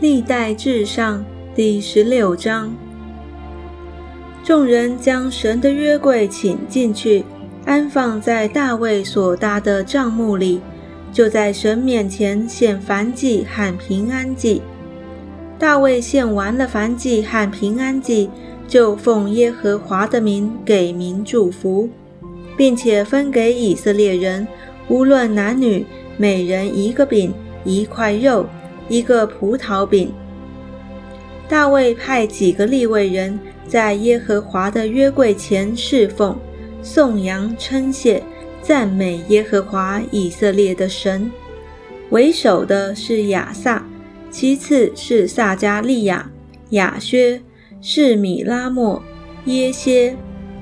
历代至上第十六章，众人将神的约柜请进去，安放在大卫所搭的帐幕里，就在神面前献燔祭和平安祭。大卫献完了燔祭和平安祭，就奉耶和华的名给民祝福，并且分给以色列人，无论男女，每人一个饼，一块肉，一个葡萄饼。大卫派几个立位人在耶和华的约柜前侍奉、颂扬、称谢、赞美耶和华以色列的神。为首的是亚萨。其次是撒加利亚、雅薛、是米拉莫、耶歇、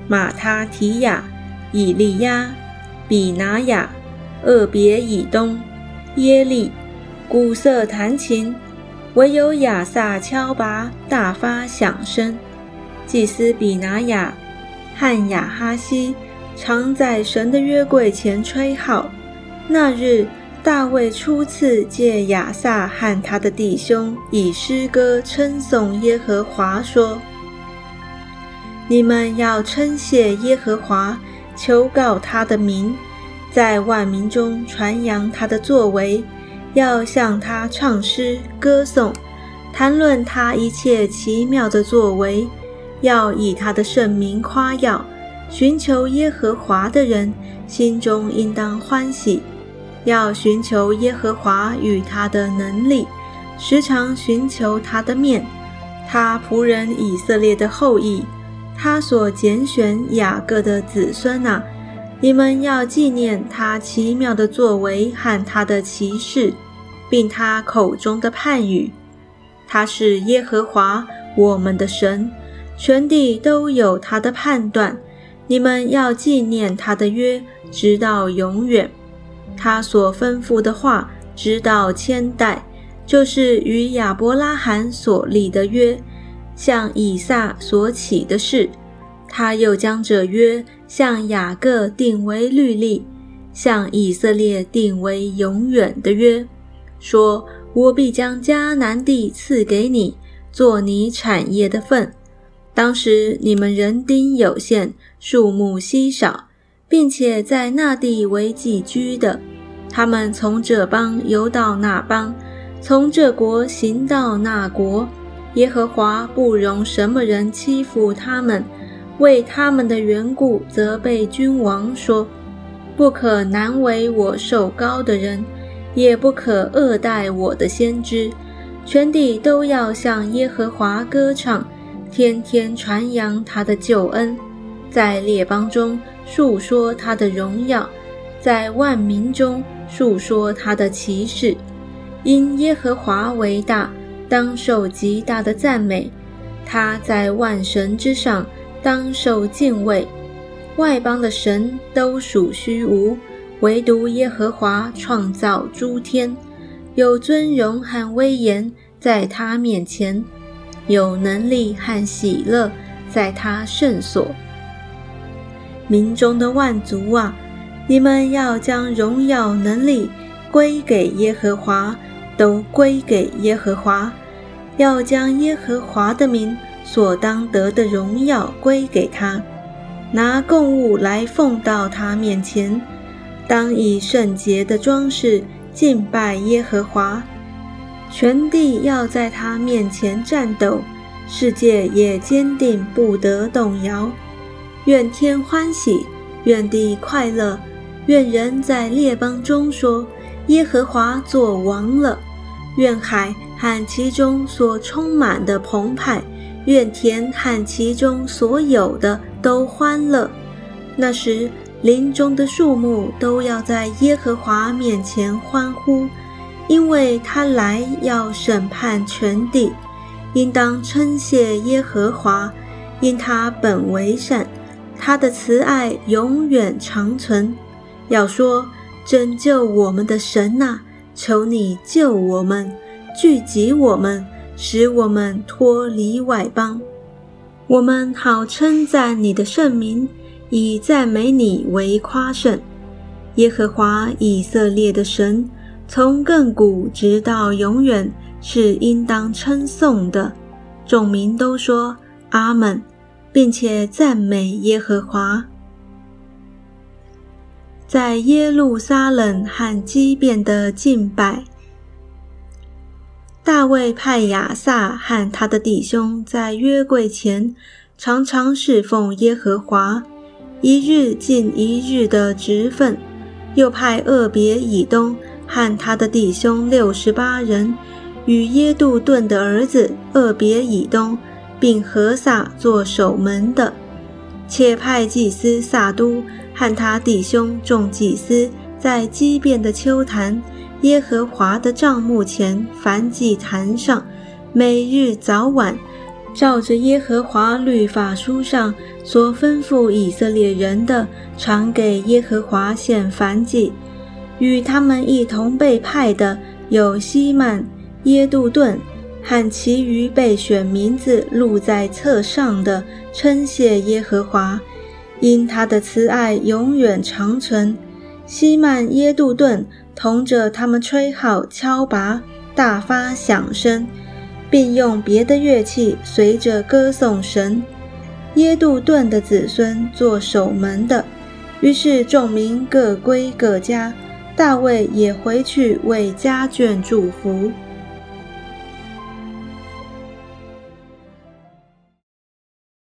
马他提亚、以利亚、比拿雅、厄别以东、耶利、古瑟弹琴，唯有亚萨敲拔，大发响声。祭司比拿雅汉雅哈西常在神的约柜前吹号。那日。大卫初次借亚萨和他的弟兄以诗歌称颂耶和华，说：“你们要称谢耶和华，求告他的名，在万民中传扬他的作为，要向他唱诗歌颂，谈论他一切奇妙的作为，要以他的圣名夸耀。寻求耶和华的人，心中应当欢喜。”要寻求耶和华与他的能力，时常寻求他的面。他仆人以色列的后裔，他所拣选雅各的子孙啊，你们要纪念他奇妙的作为和他的奇事，并他口中的判语。他是耶和华我们的神，全地都有他的判断。你们要纪念他的约，直到永远。他所吩咐的话，直到千代，就是与亚伯拉罕所立的约，向以撒所起的事。他又将这约向雅各定为律例，向以色列定为永远的约，说：“我必将迦南地赐给你，做你产业的份。当时你们人丁有限，数目稀少。”并且在那地为寄居的，他们从这邦游到那邦，从这国行到那国。耶和华不容什么人欺负他们，为他们的缘故责备君王说：“不可难为我受高的人，也不可恶待我的先知。全地都要向耶和华歌唱，天天传扬他的救恩，在列邦中。”述说他的荣耀，在万民中述说他的奇事。因耶和华为大，当受极大的赞美。他在万神之上，当受敬畏。外邦的神都属虚无，唯独耶和华创造诸天，有尊荣和威严在他面前，有能力和喜乐在他圣所。民中的万族啊，你们要将荣耀能力归给耶和华，都归给耶和华。要将耶和华的名所当得的荣耀归给他，拿供物来奉到他面前，当以圣洁的装饰敬拜耶和华。全地要在他面前战斗，世界也坚定不得动摇。愿天欢喜，愿地快乐，愿人在列邦中说：耶和华作王了。愿海和其中所充满的澎湃，愿田和其中所有的都欢乐。那时，林中的树木都要在耶和华面前欢呼，因为他来要审判全地。应当称谢耶和华，因他本为善。他的慈爱永远长存。要说拯救我们的神呐，求你救我们，聚集我们，使我们脱离外邦。我们好称赞你的圣名，以赞美你为夸胜。耶和华以色列的神，从亘古直到永远，是应当称颂的。众民都说阿门，并且赞美耶和华。在耶路撒冷和基变的敬拜。大卫派亚萨和他的弟兄在约柜前常常侍奉耶和华，一日尽一日的职分。又派厄别以东和他的弟兄六十八人，与耶杜顿的儿子厄别以东，并何撒做守门的，且派祭司撒都。和他弟兄众祭司在畸变的秋坛耶和华的帐幕前燔祭坛上，每日早晚，照着耶和华律法书上所吩咐以色列人的，常给耶和华献燔祭。与他们一同被派的有西曼、耶杜顿和其余被选名字录在册上的，称谢耶和华。因他的慈爱永远长存，西曼耶杜顿同着他们吹号敲拔，大发响声，并用别的乐器随着歌颂神。耶杜顿的子孙做守门的，于是众民各归各家，大卫也回去为家眷祝福。